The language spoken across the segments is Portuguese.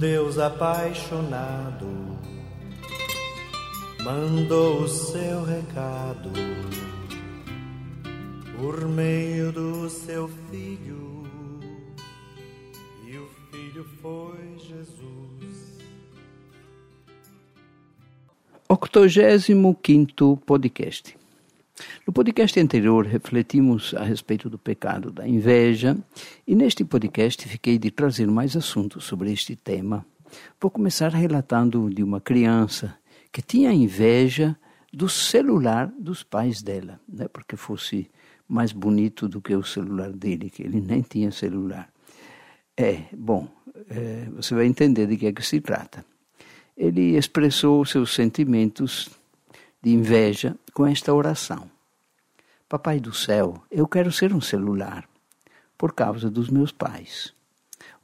Deus apaixonado mandou o seu recado por meio do seu filho, e o filho foi Jesus. 85 podcast. No podcast anterior refletimos a respeito do pecado da inveja e neste podcast fiquei de trazer mais assuntos sobre este tema. Vou começar relatando de uma criança que tinha inveja do celular dos pais dela, né? porque fosse mais bonito do que o celular dele, que ele nem tinha celular. É, bom, é, você vai entender de que é que se trata. Ele expressou seus sentimentos de inveja com esta oração. Papai do céu, eu quero ser um celular, por causa dos meus pais.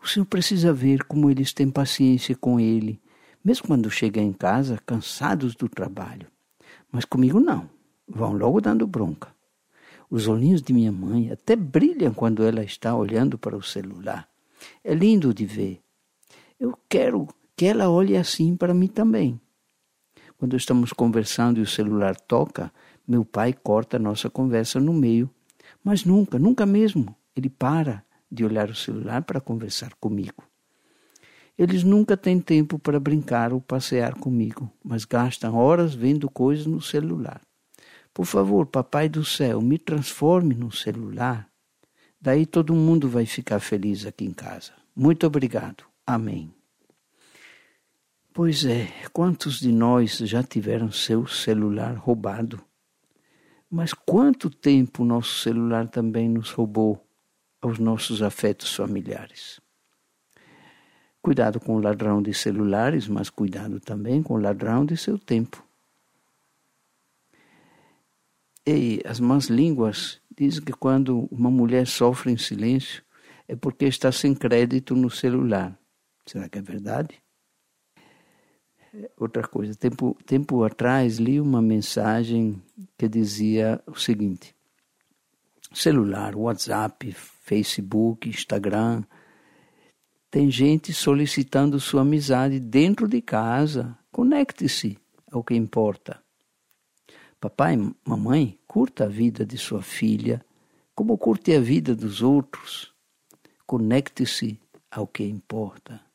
O senhor precisa ver como eles têm paciência com ele, mesmo quando chegam em casa cansados do trabalho. Mas comigo não, vão logo dando bronca. Os olhinhos de minha mãe até brilham quando ela está olhando para o celular. É lindo de ver. Eu quero que ela olhe assim para mim também. Quando estamos conversando e o celular toca, meu pai corta a nossa conversa no meio, mas nunca, nunca mesmo, ele para de olhar o celular para conversar comigo. Eles nunca têm tempo para brincar ou passear comigo, mas gastam horas vendo coisas no celular. Por favor, papai do céu, me transforme num celular. Daí todo mundo vai ficar feliz aqui em casa. Muito obrigado. Amém. Pois é, quantos de nós já tiveram seu celular roubado? Mas quanto tempo o nosso celular também nos roubou aos nossos afetos familiares? Cuidado com o ladrão de celulares, mas cuidado também com o ladrão de seu tempo. E as más línguas dizem que quando uma mulher sofre em silêncio é porque está sem crédito no celular. Será que é verdade? Outra coisa. Tempo, tempo atrás li uma mensagem que dizia o seguinte: celular, WhatsApp, Facebook, Instagram, tem gente solicitando sua amizade dentro de casa. Conecte-se ao que importa. Papai, mamãe, curta a vida de sua filha, como curte a vida dos outros. Conecte-se ao que importa.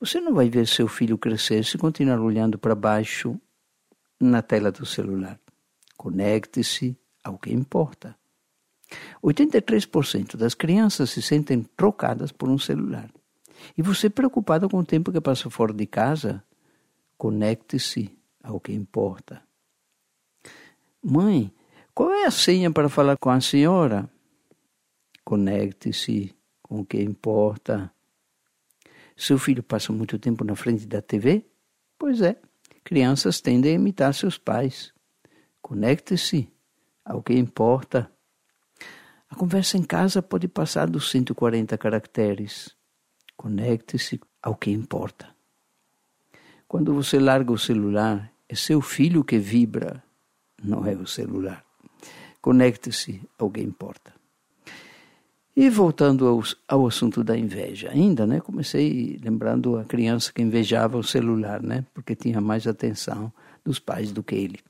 Você não vai ver seu filho crescer se continuar olhando para baixo na tela do celular. Conecte-se ao que importa. 83% das crianças se sentem trocadas por um celular. E você preocupado com o tempo que passa fora de casa? Conecte-se ao que importa. Mãe, qual é a senha para falar com a senhora? Conecte-se com o que importa. Seu filho passa muito tempo na frente da TV? Pois é, crianças tendem a imitar seus pais. Conecte-se ao que importa. A conversa em casa pode passar dos 140 caracteres. Conecte-se ao que importa. Quando você larga o celular, é seu filho que vibra, não é o celular. Conecte-se ao que importa. E voltando ao, ao assunto da inveja, ainda, né? Comecei lembrando a criança que invejava o celular, né? Porque tinha mais atenção dos pais do que ele.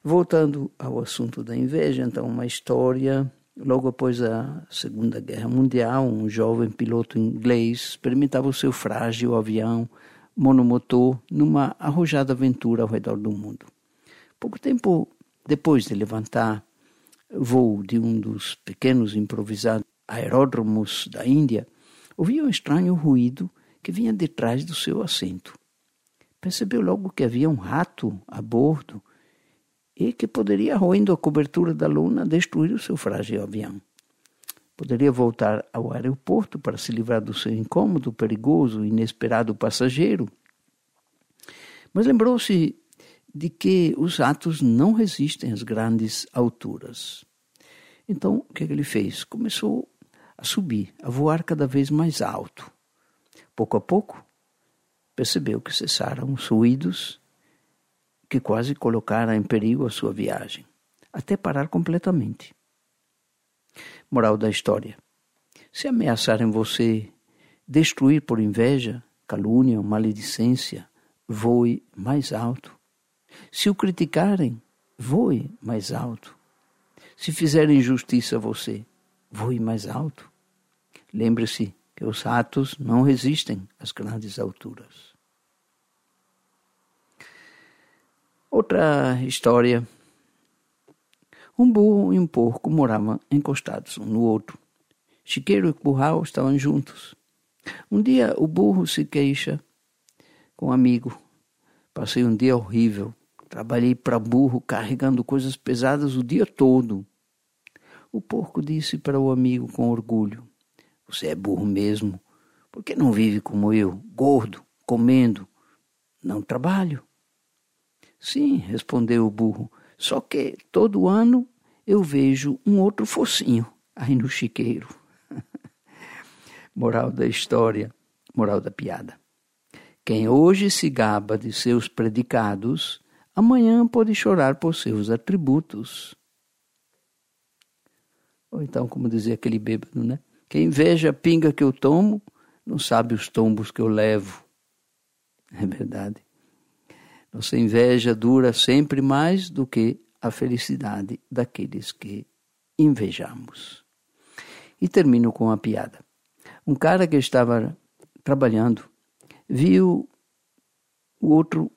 Voltando ao assunto da inveja, então, uma história. Logo após a Segunda Guerra Mundial, um jovem piloto inglês experimentava o seu frágil avião monomotor numa arrojada aventura ao redor do mundo. Pouco tempo depois de levantar voo de um dos pequenos improvisados aeródromos da Índia, ouvia um estranho ruído que vinha de trás do seu assento. Percebeu logo que havia um rato a bordo e que poderia, roendo a cobertura da luna, destruir o seu frágil avião. Poderia voltar ao aeroporto para se livrar do seu incômodo, perigoso, inesperado passageiro. Mas lembrou-se de que os atos não resistem às grandes alturas. Então, o que, é que ele fez? Começou a subir, a voar cada vez mais alto. Pouco a pouco, percebeu que cessaram os ruídos que quase colocaram em perigo a sua viagem, até parar completamente. Moral da história: se ameaçarem você destruir por inveja, calúnia maledicência, voe mais alto. Se o criticarem, voe mais alto. Se fizerem injustiça a você, voe mais alto. Lembre-se que os atos não resistem às grandes alturas. Outra história. Um burro e um porco moravam encostados um no outro. Chiqueiro e curral estavam juntos. Um dia o burro se queixa com um amigo. Passei um dia horrível. Trabalhei para burro carregando coisas pesadas o dia todo. O porco disse para o amigo com orgulho: Você é burro mesmo. Por que não vive como eu, gordo, comendo? Não trabalho. Sim, respondeu o burro, só que todo ano eu vejo um outro focinho aí no chiqueiro. moral da história, moral da piada. Quem hoje se gaba de seus predicados, amanhã pode chorar por seus atributos. Ou então, como dizia aquele bêbado, né? Quem veja a pinga que eu tomo, não sabe os tombos que eu levo. É verdade. Nossa inveja dura sempre mais do que a felicidade daqueles que invejamos. E termino com uma piada. Um cara que estava trabalhando viu o outro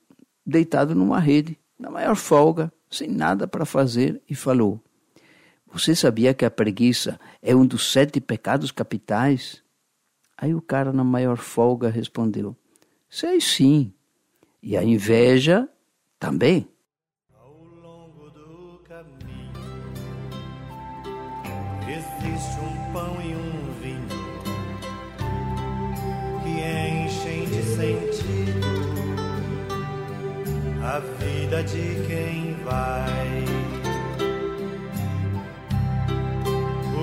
deitado numa rede, na maior folga, sem nada para fazer, e falou: Você sabia que a preguiça é um dos sete pecados capitais? Aí o cara, na maior folga, respondeu: Sei sim. E a inveja também. Ao longo do caminho existe um pão e um vinho que enchem de sentido a vida de quem vai.